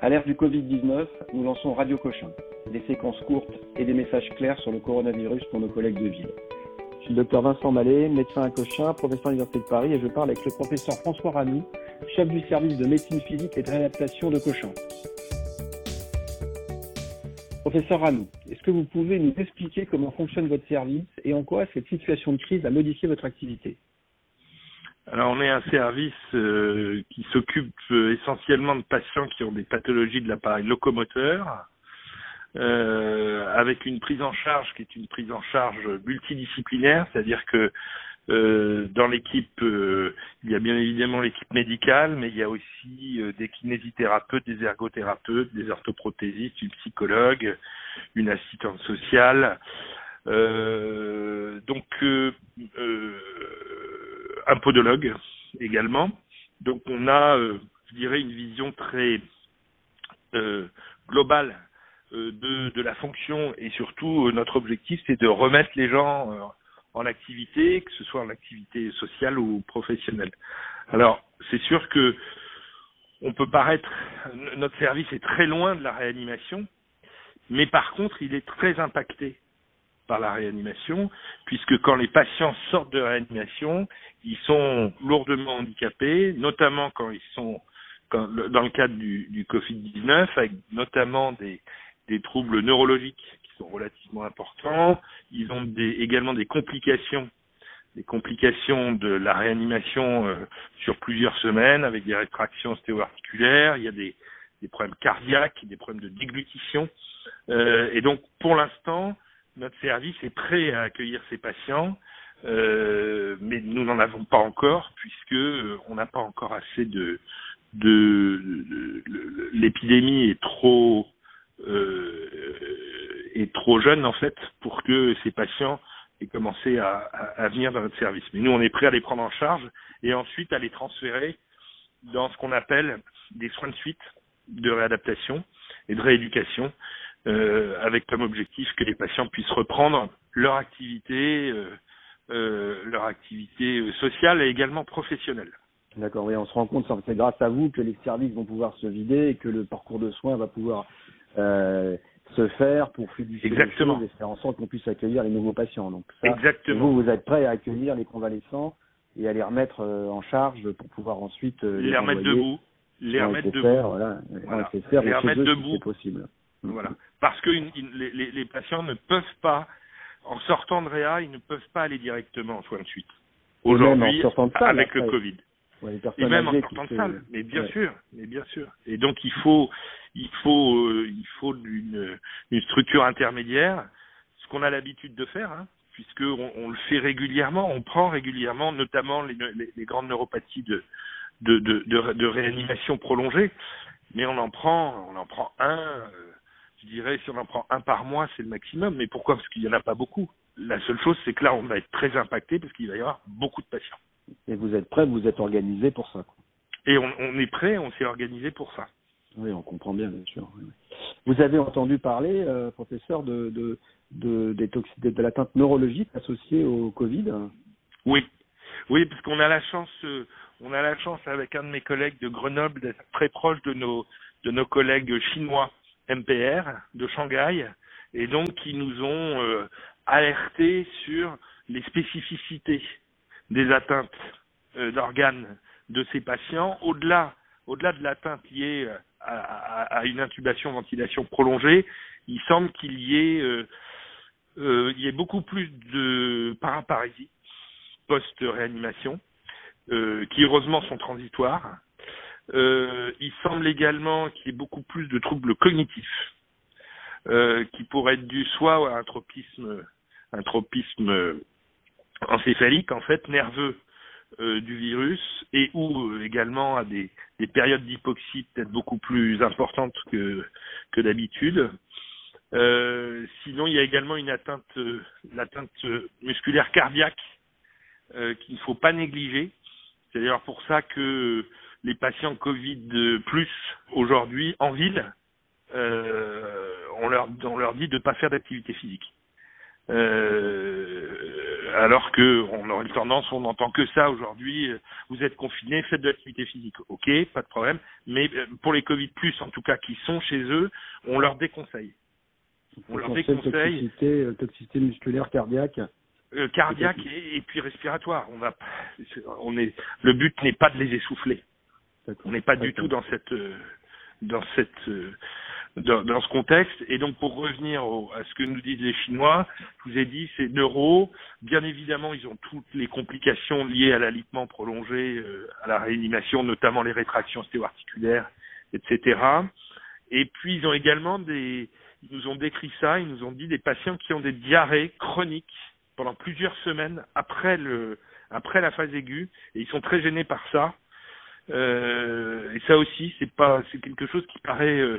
À l'ère du Covid-19, nous lançons Radio Cochin, des séquences courtes et des messages clairs sur le coronavirus pour nos collègues de ville. Je suis le docteur Vincent Mallet, médecin à Cochin, professeur à l'Université de Paris, et je parle avec le professeur François Ranou, chef du service de médecine physique et de réadaptation de Cochin. Professeur Ranou, est-ce que vous pouvez nous expliquer comment fonctionne votre service et en quoi cette situation de crise a modifié votre activité? Alors on est un service euh, qui s'occupe euh, essentiellement de patients qui ont des pathologies de l'appareil locomoteur, euh, avec une prise en charge qui est une prise en charge multidisciplinaire, c'est-à-dire que dans l'équipe, il y a bien évidemment l'équipe médicale, mais il y a aussi des kinésithérapeutes, des ergothérapeutes, des orthoprothésistes, une psychologue, une assistante sociale. donc un podologue également. Donc on a, euh, je dirais, une vision très euh, globale euh, de, de, la fonction et surtout notre objectif c'est de remettre les gens en activité, que ce soit en activité sociale ou professionnelle. Alors c'est sûr que on peut paraître, notre service est très loin de la réanimation, mais par contre il est très impacté par la réanimation, puisque quand les patients sortent de réanimation, ils sont lourdement handicapés, notamment quand ils sont dans le cadre du, du Covid-19, avec notamment des, troubles neurologiques qui sont relativement importants. Ils ont également des complications, des complications de la réanimation euh, sur plusieurs semaines, avec des rétractions ostéo-articulaires. Il y a des, des problèmes cardiaques, des problèmes de déglutition. Euh, et donc, pour l'instant, notre service est prêt à accueillir ces patients, euh, mais nous n'en avons pas encore puisque euh, on n'a pas encore assez de, l'épidémie est trop euh, est trop jeune en fait pour que ces patients aient commencé à, à, à, venir dans notre service. Mais nous on est prêt à les prendre en charge et ensuite à les transférer dans ce qu'on appelle des soins de suite de réadaptation et de rééducation euh, avec comme objectif que les patients puissent reprendre leur activité, euh, euh, leur activité sociale et également professionnelle. D'accord, oui, on se rend compte, c'est grâce à vous que les services vont pouvoir se vider et que le parcours de soins va pouvoir euh, se faire pour fluidifier Exactement. les choses et faire en sorte qu'on puisse accueillir les nouveaux patients. Donc ça, Exactement. vous, vous êtes prêt à accueillir les convalescents et à les remettre en charge pour pouvoir ensuite les, les remettre debout, les remettre debout, voilà, voilà. les remettre debout, c'est possible. Voilà. Parce que une, une, les, les, patients ne peuvent pas, en sortant de réa, ils ne peuvent pas aller directement en soins de suite. Aujourd'hui, avec le Covid. Ouais, et même en sortant de salle, mais bien ouais. sûr, mais bien sûr. Et donc il faut, il faut, euh, il faut une, une structure intermédiaire, ce qu'on a l'habitude de faire, hein, puisque on, on, le fait régulièrement, on prend régulièrement, notamment les, les, les grandes neuropathies de, de, de, de, de, réanimation prolongée, mais on en prend, on en prend un. Euh, je dirais, si on en prend un par mois, c'est le maximum. Mais pourquoi? Parce qu'il n'y en a pas beaucoup. La seule chose, c'est que là, on va être très impacté parce qu'il va y avoir beaucoup de patients. Et vous êtes prêt, vous êtes organisé pour ça. Et on, on, est prêt, on s'est organisé pour ça. Oui, on comprend bien, bien sûr. Vous avez entendu parler, euh, professeur, de, de, de, de, de l'atteinte neurologique associée au Covid? Oui, oui, parce qu'on a la chance, euh, on a la chance avec un de mes collègues de Grenoble d'être très proche de nos de nos collègues chinois MPR de Shanghai et donc qui nous ont euh, alertés sur les spécificités des atteintes euh, d'organes de ces patients. Au-delà au-delà de l'atteinte liée à, à, une intubation ventilation prolongée il semble qu'il y ait euh, euh, beaucoup plus de paraparésie post-réanimation euh, qui heureusement sont transitoires euh, il semble également qu'il y ait beaucoup plus de troubles cognitifs euh, qui pourraient être dus soit à un tropisme, un tropisme encéphalique en fait nerveux euh, du virus et ou euh, également à des, des périodes d'hypoxie peut-être beaucoup plus importantes que que d'habitude. Euh, sinon, il y a également une atteinte, euh, l'atteinte musculaire cardiaque qu'il ne faut pas négliger. C'est d'ailleurs pour ça que les patients Covid plus aujourd'hui en ville, euh, on leur on leur dit de ne pas faire d'activité physique. Euh, alors que on aurait tendance, on n'entend que ça aujourd'hui. Vous êtes confinés, faites de l'activité physique, ok, pas de problème. Mais pour les Covid plus, en tout cas, qui sont chez eux, on leur déconseille. On leur déconseille toxicité, toxicité musculaire, cardiaque. Euh, cardiaque et, puis respiratoire. On va, on est, le but n'est pas de les essouffler. On n'est pas du tout dans cette, euh, dans cette, euh, dans, dans, ce contexte. Et donc, pour revenir à ce que nous disent les Chinois, je vous ai dit, c'est neuro. Bien évidemment, ils ont toutes les complications liées à l'alitement prolongé, à la réanimation, notamment les rétractions stéo-articulaires, etc. Et puis, ils ont également des, ils nous ont décrit ça, ils nous ont dit des patients qui ont des diarrhées chroniques pendant plusieurs semaines après le après la phase aiguë et ils sont très gênés par ça. Euh, et ça aussi, c'est pas c'est quelque chose qui paraît euh,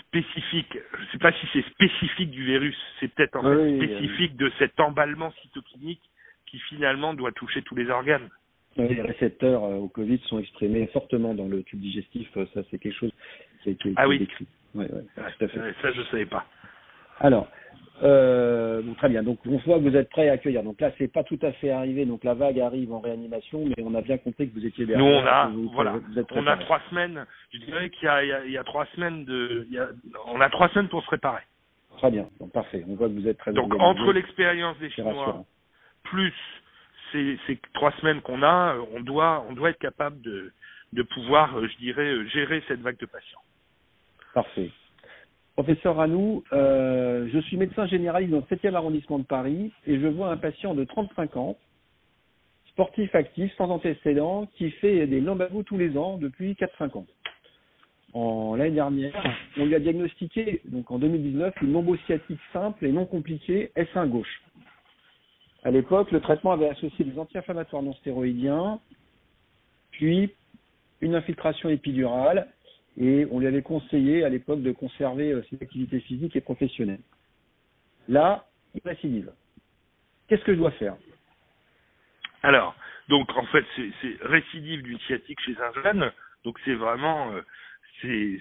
spécifique. Je ne sais pas si c'est spécifique du virus, c'est peut-être en fait spécifique de cet emballement cytokinique qui finalement doit toucher tous les organes. les récepteurs euh, au Covid sont exprimés fortement dans le tube digestif. Ça, c'est quelque chose qui a été, ah oui. décrit. Ouais, ouais, tout à fait. ça, je savais pas. Alors, euh, bon, très bien. Donc, on voit que vous êtes prêt à accueillir. Donc là, c'est pas tout à fait arrivé. Donc la vague arrive en réanimation, mais on a bien compris que vous étiez derrière. Nous, on a, voilà, on a trois semaines. Je dirais qu'il y a, il y y a trois semaines de, il y a, on a trois semaines pour se réparer. Très bien. Donc parfait. On voit que vous êtes très. Donc entre l'expérience des Chinois plus ces, ces trois semaines qu'on a, on doit, on doit être capable de, de pouvoir, je dirais, gérer cette vague de patients. Parfait. Professeur Ranou, euh, je suis médecin généraliste dans le 7e arrondissement de Paris et je vois un patient de 35 ans, sportif actif, sans antécédents, qui fait des lambavous tous les ans depuis 4-5 ans. En l'année dernière, on lui a diagnostiqué, donc en 2019, une lombosciatique simple et non compliquée S1 gauche. À l'époque, le traitement avait associé des anti-inflammatoires non stéroïdiens, puis une infiltration épidurale et on lui avait conseillé à l'époque de conserver euh, ses activités physiques et professionnelles. Là, il récidive. Qu'est-ce que je dois faire? Alors, donc en fait, c'est récidive d'une sciatique chez un jeune, donc c'est vraiment, euh, c'est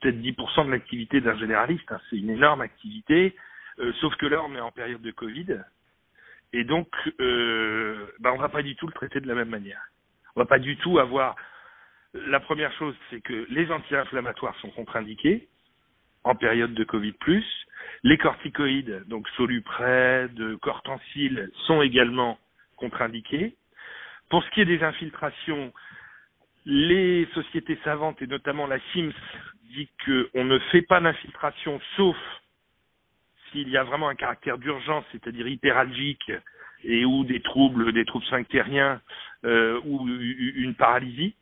peut-être 10% de l'activité d'un généraliste, hein. c'est une énorme activité, euh, sauf que là on est en période de Covid, et donc bah, on va pas du tout le traiter de la même manière. On va pas du tout avoir la première chose, c'est que les anti-inflammatoires sont contre-indiqués en période de Covid+. Les corticoïdes, donc de cortensil, sont également contre-indiqués. Pour ce qui est des infiltrations, les sociétés savantes et notamment la SIMS dit qu'on ne fait pas d'infiltration sauf s'il y a vraiment un caractère d'urgence, c'est-à-dire hyperalgique et ou des troubles, des troubles sphinctériens euh, ou une paralysie.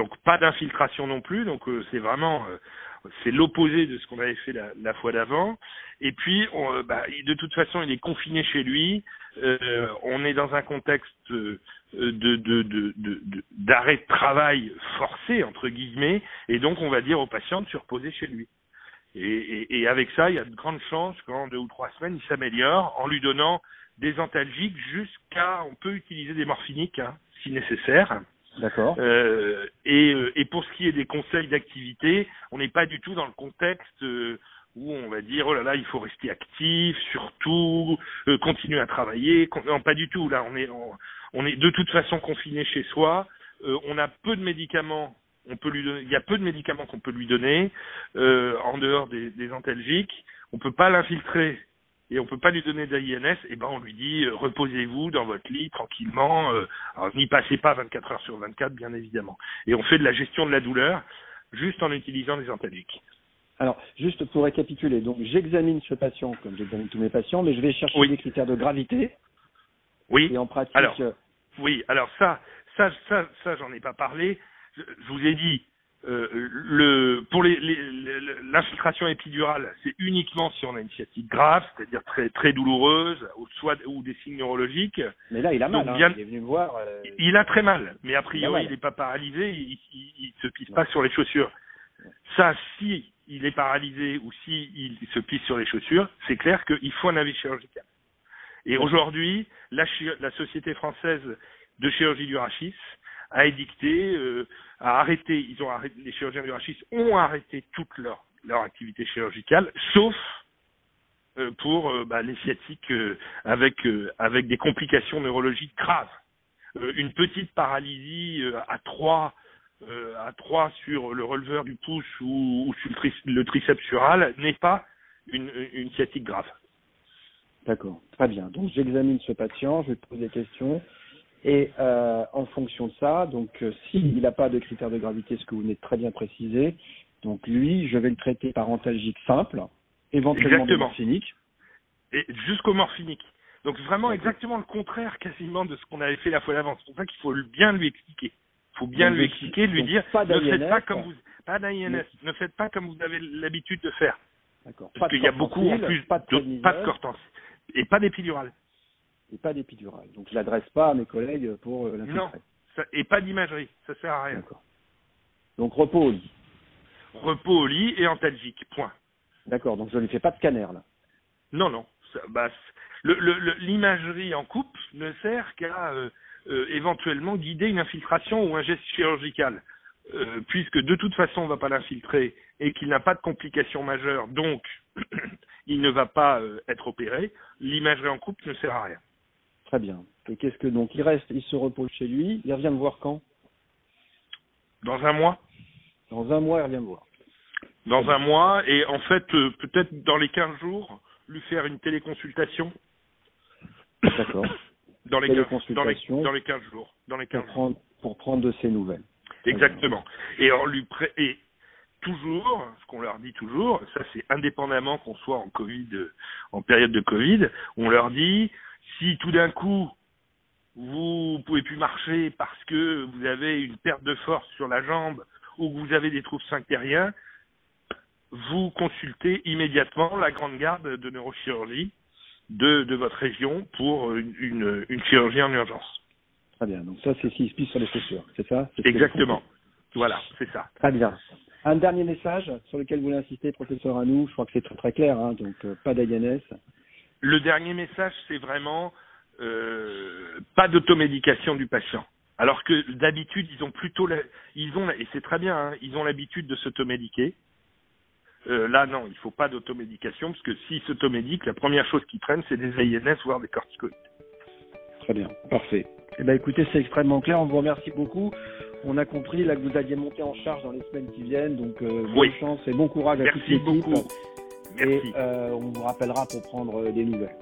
Donc pas d'infiltration non plus, donc euh, c'est vraiment euh, c'est l'opposé de ce qu'on avait fait la, fois d'avant. Et puis on, euh, bah, de toute façon il est confiné chez lui. on est dans un contexte de d'arrêt de, travail forcé entre guillemets, et donc on va dire au patient de se reposer chez lui. Et, avec ça, il y a de grandes chances qu'en deux ou trois semaines, il s'améliore en lui donnant des antalgiques jusqu'à, on peut utiliser des morphiniques hein, si nécessaire. D'accord. Euh, et, euh, et, pour ce qui est des conseils d'activité, on n'est pas du tout dans le contexte euh, où on va dire oh là là il faut rester actif, surtout continuer à travailler. Non, pas du tout. Là, on est on, est de toute façon confiné chez soi. on a peu de médicaments. On peut lui donner. Il y a peu de médicaments qu'on peut lui donner en dehors des, des antalgiques. On peut pas l'infiltrer et on peut pas lui donner d'AINS, et ben on lui dit euh, reposez-vous dans votre lit tranquillement. Euh, alors n'y passez pas 24 heures sur 24 bien évidemment. Et on fait de la gestion de la douleur juste en utilisant des antalgiques. Alors, juste pour récapituler, donc j'examine ce patient comme j'examine tous mes patients, mais je vais chercher des critères de gravité. Oui. Et en pratique. Alors, oui. Alors ça, ça, ça, ça, j'en ai pas parlé. je vous ai dit, euh, le, pour l'infiltration les, épidurale, c'est uniquement si on a une sciatique grave, c'est-à-dire très très douloureuse, ou soit ou des signes neurologiques. Mais là, il a mal. Hein, il est venu me voir. Euh, il a très mal, mais a priori, il n'est pas paralysé. Il, il, se pisse pas sur les chaussures. Ça, si il est paralysé ou si il se pisse sur les chaussures, c'est clair qu'il faut un avis chirurgical. Et aujourd'hui, la, la Société française de chirurgie du rachis a édicté, euh, a arrêté, ils ont arrêté, les chirurgiens du rachis ont arrêté toute leur, leur activité chirurgicale, sauf euh, pour euh, bah, les sciatiques euh, avec avec des complications neurologiques graves. une petite paralysie à 3 à 3 sur le releveur du pouce ou, ou sur le, triceps sural n'est pas une, une sciatique grave. D'accord, très bien. Donc j'examine ce patient, je vais poser des questions. Et euh, en fonction de ça, donc euh, s'il n'a pas de critères de gravité, ce que vous venez de très bien préciser, donc lui, je vais le traiter par antalgique simple, éventuellement morphinique. Et jusqu'au morphinique. Donc vraiment exactement le contraire quasiment de ce qu'on avait fait la fois d'avant. C'est pour ça qu'il faut bien lui expliquer. Il faut bien lui expliquer, lui dire pas ne faites pas comme vous pas d'INS, ne faites pas comme vous avez l'habitude de faire. D'accord. Parce qu'il y a beaucoup en plus pas de, pas de cortance et pas d'épidurale. Et pas d'épidurale. Donc je l'adresse pas à mes collègues pour euh, Non. et pas d'imagerie, ça sert à rien. D'accord. Donc repos au lit. Repos au lit et antalgique, point. D'accord, donc je ne lui fais pas de scanner là. Non, non. bah, l'imagerie en coupe ne sert qu'à euh, euh, éventuellement guider une infiltration ou un geste chirurgical. Euh, puisque de toute façon on ne va pas l'infiltrer et qu'il n'a pas de complications majeures, donc il ne va pas euh, être opéré, l'imagerie en coupe ne sert à rien. Très bien. Et qu'est-ce que donc il reste, il se repose chez lui, il revient me voir quand? Dans un mois. Dans un mois, il revient me voir. Dans un mois, et en fait, euh, peut-être dans les 15 jours, lui faire une téléconsultation. D'accord. dans, les 15, dans, les, dans les 15 jours. Dans les 15 pour, prendre, pour prendre de ses nouvelles. Exactement. Et on lui pré et toujours, ce qu'on leur dit toujours, ça c'est indépendamment qu'on soit en Covid, en période de Covid, on leur dit si tout d'un coup vous pouvez plus marcher parce que vous avez une perte de force sur la jambe ou que vous avez des troubles sphinctériens, vous consultez immédiatement la grande garde de neurochirurgie de, de votre région pour une, une, une chirurgie en urgence. Très bien. Donc ça, c'est six pistes sur les chaussures, c'est ça? Exactement. Voilà, c'est ça. Très bien. Un dernier message sur lequel vous voulez insister, professeur Anou. Je crois que c'est très très clair, hein, donc euh, pas d'AINS. Le dernier message, c'est vraiment euh, pas d'automédication du patient. Alors que d'habitude, ils ont plutôt, ils ont, et c'est très bien, hein, ils ont l'habitude de s'automédiquer. Euh, là, non, il faut pas d'automédication, parce que s'ils s'automédiquent, la première chose qu'ils prennent, c'est des AINS, voire des corticoïdes. Très bien, parfait. Eh ben, écoutez, c'est extrêmement clair. On vous remercie beaucoup. On a compris là que vous alliez monter en charge dans les semaines qui viennent. Donc, euh, bonne chance et bon courage à Merci toute l'équipe. Merci. Et euh, on vous rappellera pour prendre euh, des nouvelles.